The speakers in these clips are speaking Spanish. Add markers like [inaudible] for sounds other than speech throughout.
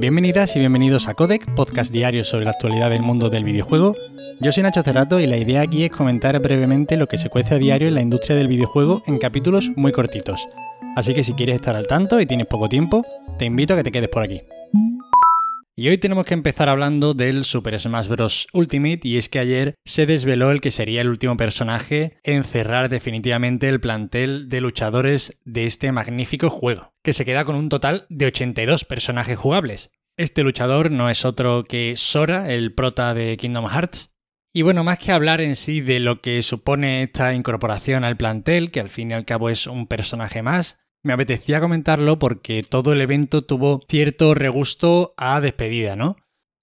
Bienvenidas y bienvenidos a Codec, podcast diario sobre la actualidad del mundo del videojuego. Yo soy Nacho Cerrato y la idea aquí es comentar brevemente lo que se cuece a diario en la industria del videojuego en capítulos muy cortitos. Así que si quieres estar al tanto y tienes poco tiempo, te invito a que te quedes por aquí. Y hoy tenemos que empezar hablando del Super Smash Bros. Ultimate y es que ayer se desveló el que sería el último personaje en cerrar definitivamente el plantel de luchadores de este magnífico juego, que se queda con un total de 82 personajes jugables. Este luchador no es otro que Sora, el prota de Kingdom Hearts. Y bueno, más que hablar en sí de lo que supone esta incorporación al plantel, que al fin y al cabo es un personaje más, me apetecía comentarlo porque todo el evento tuvo cierto regusto a despedida, ¿no?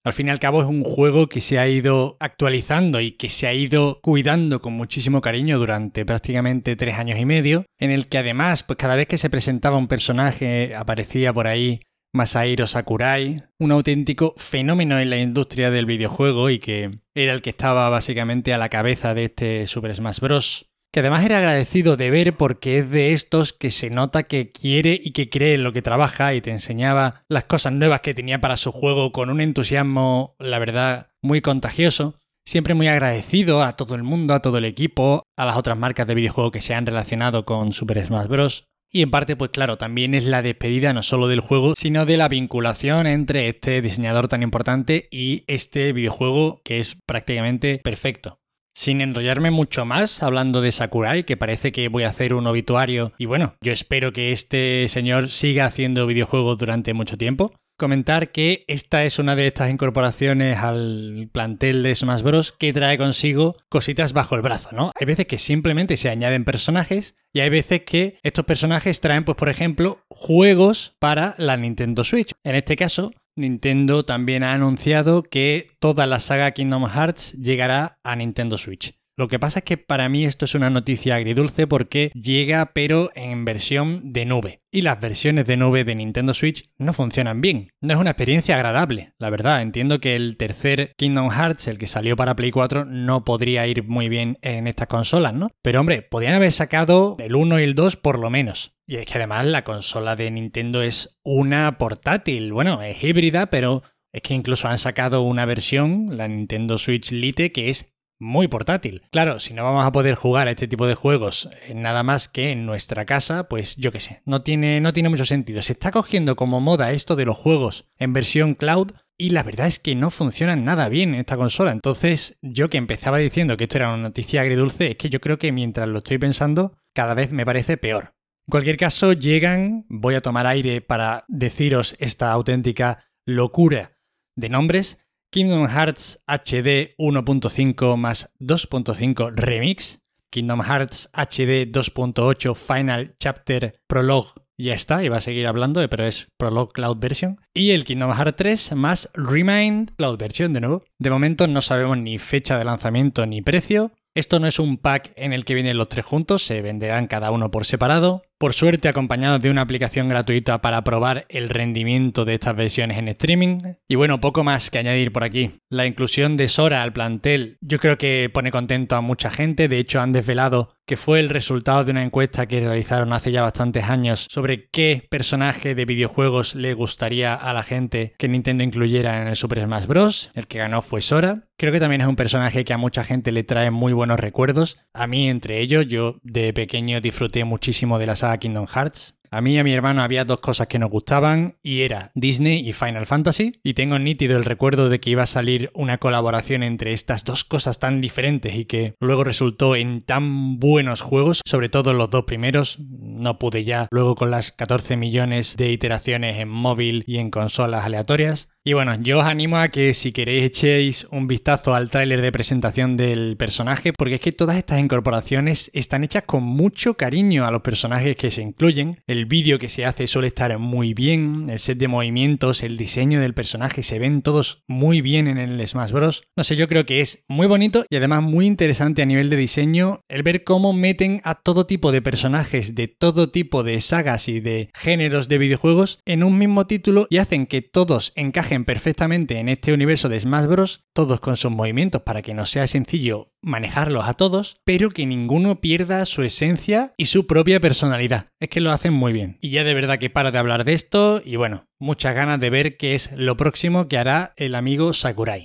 Al fin y al cabo es un juego que se ha ido actualizando y que se ha ido cuidando con muchísimo cariño durante prácticamente tres años y medio, en el que además, pues cada vez que se presentaba un personaje aparecía por ahí Masahiro Sakurai, un auténtico fenómeno en la industria del videojuego y que era el que estaba básicamente a la cabeza de este Super Smash Bros que además era agradecido de ver porque es de estos que se nota que quiere y que cree en lo que trabaja y te enseñaba las cosas nuevas que tenía para su juego con un entusiasmo, la verdad, muy contagioso. Siempre muy agradecido a todo el mundo, a todo el equipo, a las otras marcas de videojuego que se han relacionado con Super Smash Bros. Y en parte, pues claro, también es la despedida no solo del juego, sino de la vinculación entre este diseñador tan importante y este videojuego que es prácticamente perfecto. Sin enrollarme mucho más hablando de Sakurai, que parece que voy a hacer un obituario y bueno, yo espero que este señor siga haciendo videojuegos durante mucho tiempo. Comentar que esta es una de estas incorporaciones al plantel de Smash Bros. que trae consigo cositas bajo el brazo, ¿no? Hay veces que simplemente se añaden personajes y hay veces que estos personajes traen, pues por ejemplo, juegos para la Nintendo Switch. En este caso, Nintendo también ha anunciado que toda la saga Kingdom Hearts llegará a Nintendo Switch. Lo que pasa es que para mí esto es una noticia agridulce porque llega pero en versión de nube. Y las versiones de nube de Nintendo Switch no funcionan bien. No es una experiencia agradable, la verdad. Entiendo que el tercer Kingdom Hearts, el que salió para Play 4, no podría ir muy bien en estas consolas, ¿no? Pero hombre, podrían haber sacado el 1 y el 2 por lo menos. Y es que además la consola de Nintendo es una portátil. Bueno, es híbrida, pero es que incluso han sacado una versión, la Nintendo Switch Lite, que es muy portátil. Claro, si no vamos a poder jugar a este tipo de juegos nada más que en nuestra casa, pues yo qué sé, no tiene, no tiene mucho sentido. Se está cogiendo como moda esto de los juegos en versión cloud y la verdad es que no funcionan nada bien en esta consola. Entonces, yo que empezaba diciendo que esto era una noticia agridulce, es que yo creo que mientras lo estoy pensando, cada vez me parece peor. En cualquier caso, llegan, voy a tomar aire para deciros esta auténtica locura de nombres, Kingdom Hearts HD 1.5 más 2.5 Remix, Kingdom Hearts HD 2.8 Final Chapter Prologue, ya está, iba a seguir hablando, pero es Prologue Cloud Version, y el Kingdom Hearts 3 más Remind Cloud Version de nuevo. De momento no sabemos ni fecha de lanzamiento ni precio. Esto no es un pack en el que vienen los tres juntos, se venderán cada uno por separado por suerte acompañado de una aplicación gratuita para probar el rendimiento de estas versiones en streaming. Y bueno, poco más que añadir por aquí. La inclusión de Sora al plantel yo creo que pone contento a mucha gente, de hecho han desvelado que fue el resultado de una encuesta que realizaron hace ya bastantes años sobre qué personaje de videojuegos le gustaría a la gente que Nintendo incluyera en el Super Smash Bros. El que ganó fue Sora. Creo que también es un personaje que a mucha gente le trae muy buenos recuerdos. A mí entre ellos, yo de pequeño disfruté muchísimo de la Kingdom Hearts. A mí y a mi hermano había dos cosas que nos gustaban y era Disney y Final Fantasy. Y tengo nítido el recuerdo de que iba a salir una colaboración entre estas dos cosas tan diferentes y que luego resultó en tan buenos juegos, sobre todo los dos primeros. No pude ya luego con las 14 millones de iteraciones en móvil y en consolas aleatorias. Y bueno, yo os animo a que si queréis echéis un vistazo al tráiler de presentación del personaje, porque es que todas estas incorporaciones están hechas con mucho cariño a los personajes que se incluyen. El vídeo que se hace suele estar muy bien, el set de movimientos, el diseño del personaje se ven todos muy bien en el Smash Bros. No sé, yo creo que es muy bonito y además muy interesante a nivel de diseño el ver cómo meten a todo tipo de personajes de todo tipo de sagas y de géneros de videojuegos en un mismo título y hacen que todos encajen perfectamente en este universo de Smash Bros, todos con sus movimientos para que no sea sencillo manejarlos a todos, pero que ninguno pierda su esencia y su propia personalidad. Es que lo hacen muy bien. Y ya de verdad que paro de hablar de esto y bueno, muchas ganas de ver qué es lo próximo que hará el amigo Sakurai.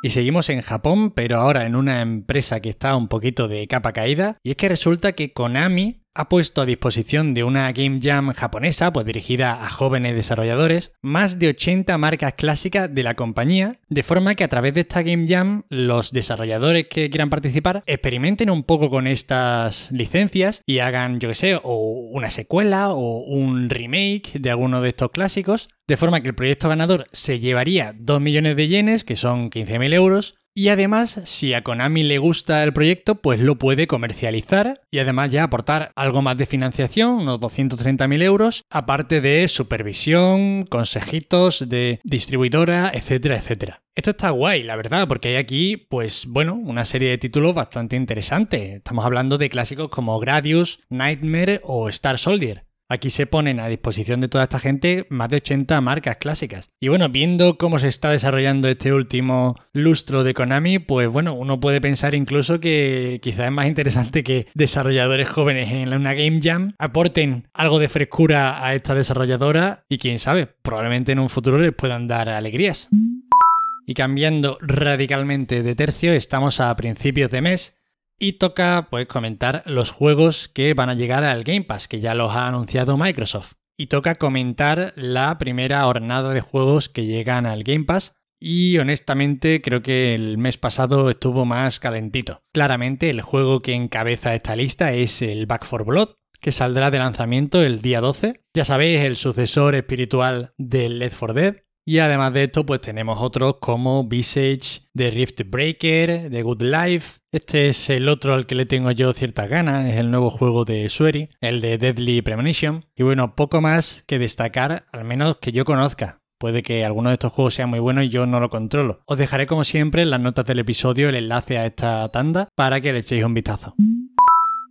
Y seguimos en Japón, pero ahora en una empresa que está un poquito de capa caída, y es que resulta que Konami ha puesto a disposición de una Game Jam japonesa, pues dirigida a jóvenes desarrolladores, más de 80 marcas clásicas de la compañía, de forma que a través de esta Game Jam los desarrolladores que quieran participar experimenten un poco con estas licencias y hagan, yo que sé, o una secuela o un remake de alguno de estos clásicos, de forma que el proyecto ganador se llevaría 2 millones de yenes, que son 15.000 euros, y además, si a Konami le gusta el proyecto, pues lo puede comercializar y además ya aportar algo más de financiación, unos 230.000 euros, aparte de supervisión, consejitos de distribuidora, etcétera, etcétera. Esto está guay, la verdad, porque hay aquí, pues bueno, una serie de títulos bastante interesantes. Estamos hablando de clásicos como Gradius, Nightmare o Star Soldier. Aquí se ponen a disposición de toda esta gente más de 80 marcas clásicas. Y bueno, viendo cómo se está desarrollando este último lustro de Konami, pues bueno, uno puede pensar incluso que quizás es más interesante que desarrolladores jóvenes en una Game Jam aporten algo de frescura a esta desarrolladora y quién sabe, probablemente en un futuro les puedan dar alegrías. Y cambiando radicalmente de tercio, estamos a principios de mes y toca pues comentar los juegos que van a llegar al Game Pass, que ya los ha anunciado Microsoft. Y toca comentar la primera jornada de juegos que llegan al Game Pass. Y honestamente creo que el mes pasado estuvo más calentito. Claramente el juego que encabeza esta lista es el Back for Blood, que saldrá de lanzamiento el día 12. Ya sabéis, el sucesor espiritual del Left 4 Dead. Y además de esto, pues tenemos otros como Visage, The Rift Breaker, The Good Life. Este es el otro al que le tengo yo ciertas ganas, es el nuevo juego de Sueri, el de Deadly Premonition. Y bueno, poco más que destacar, al menos que yo conozca. Puede que alguno de estos juegos sea muy bueno y yo no lo controlo. Os dejaré como siempre en las notas del episodio el enlace a esta tanda para que le echéis un vistazo.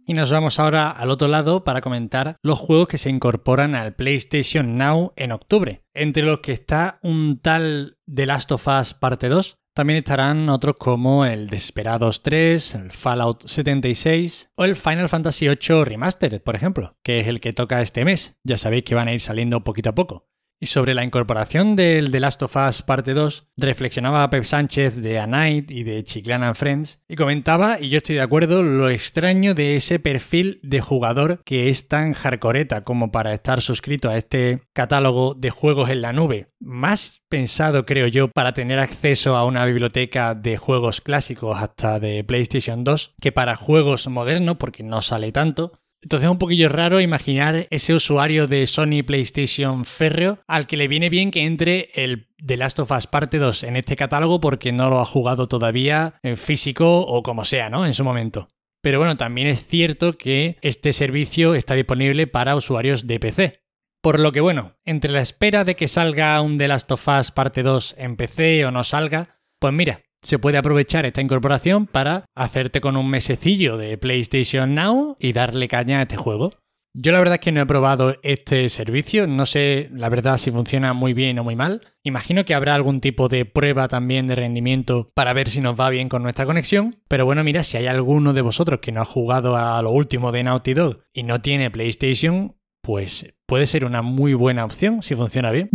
Y nos vamos ahora al otro lado para comentar los juegos que se incorporan al PlayStation Now en octubre, entre los que está un tal The Last of Us Parte 2. También estarán otros como el Desperados 3, el Fallout 76 o el Final Fantasy VIII Remastered, por ejemplo, que es el que toca este mes. Ya sabéis que van a ir saliendo poquito a poco. Y sobre la incorporación del The Last of Us Parte 2, reflexionaba Pep Sánchez de A Night y de Chiclana Friends y comentaba, y yo estoy de acuerdo, lo extraño de ese perfil de jugador que es tan hardcoreta como para estar suscrito a este catálogo de juegos en la nube. Más pensado, creo yo, para tener acceso a una biblioteca de juegos clásicos hasta de PlayStation 2 que para juegos modernos, porque no sale tanto. Entonces es un poquillo raro imaginar ese usuario de Sony PlayStation férreo al que le viene bien que entre el The Last of Us Parte 2 en este catálogo porque no lo ha jugado todavía en físico o como sea, ¿no? En su momento. Pero bueno, también es cierto que este servicio está disponible para usuarios de PC. Por lo que bueno, entre la espera de que salga un The Last of Us Parte 2 en PC o no salga, pues mira, se puede aprovechar esta incorporación para hacerte con un mesecillo de PlayStation Now y darle caña a este juego. Yo la verdad es que no he probado este servicio, no sé la verdad si funciona muy bien o muy mal. Imagino que habrá algún tipo de prueba también de rendimiento para ver si nos va bien con nuestra conexión. Pero bueno, mira, si hay alguno de vosotros que no ha jugado a lo último de Naughty Dog y no tiene PlayStation, pues puede ser una muy buena opción si funciona bien.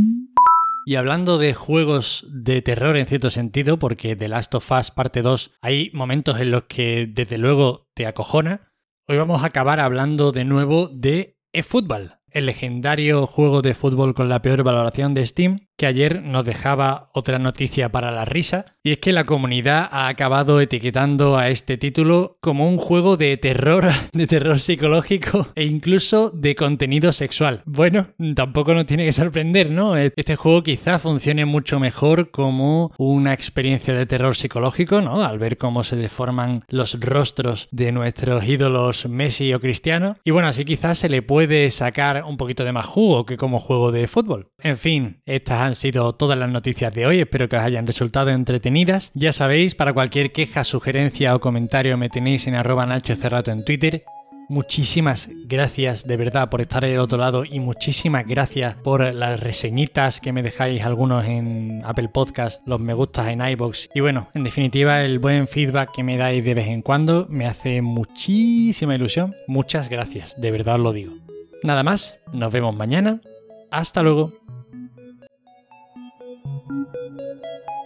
Y hablando de juegos de terror en cierto sentido, porque The Last of Us parte 2 hay momentos en los que desde luego te acojona, hoy vamos a acabar hablando de nuevo de eFootball, el legendario juego de fútbol con la peor valoración de Steam, que ayer nos dejaba otra noticia para la risa, y es que la comunidad ha acabado etiquetando a este título como un juego de terror, [laughs] de terror psicológico e incluso de contenido sexual. Bueno, tampoco nos tiene que sorprender, ¿no? Este juego quizá funcione mucho mejor como una experiencia de terror psicológico, ¿no? Al ver cómo se deforman los rostros de nuestros ídolos Messi o Cristiano. Y bueno, así quizás se le puede sacar un poquito de más jugo que como juego de fútbol. En fin, estas han sido todas las noticias de hoy, espero que os hayan resultado entretenidas. Ya sabéis, para cualquier queja, sugerencia o comentario me tenéis en arroba Nacho Cerrato en Twitter. muchísimas gracias de verdad por estar al otro lado y muchísimas gracias por las reseñitas que me dejáis algunos en Apple Podcast, los me gustas en iBox y bueno, en definitiva el buen feedback que me dais de vez en cuando me hace muchísima ilusión. Muchas gracias, de verdad os lo digo. Nada más, nos vemos mañana. Hasta luego. Thank you.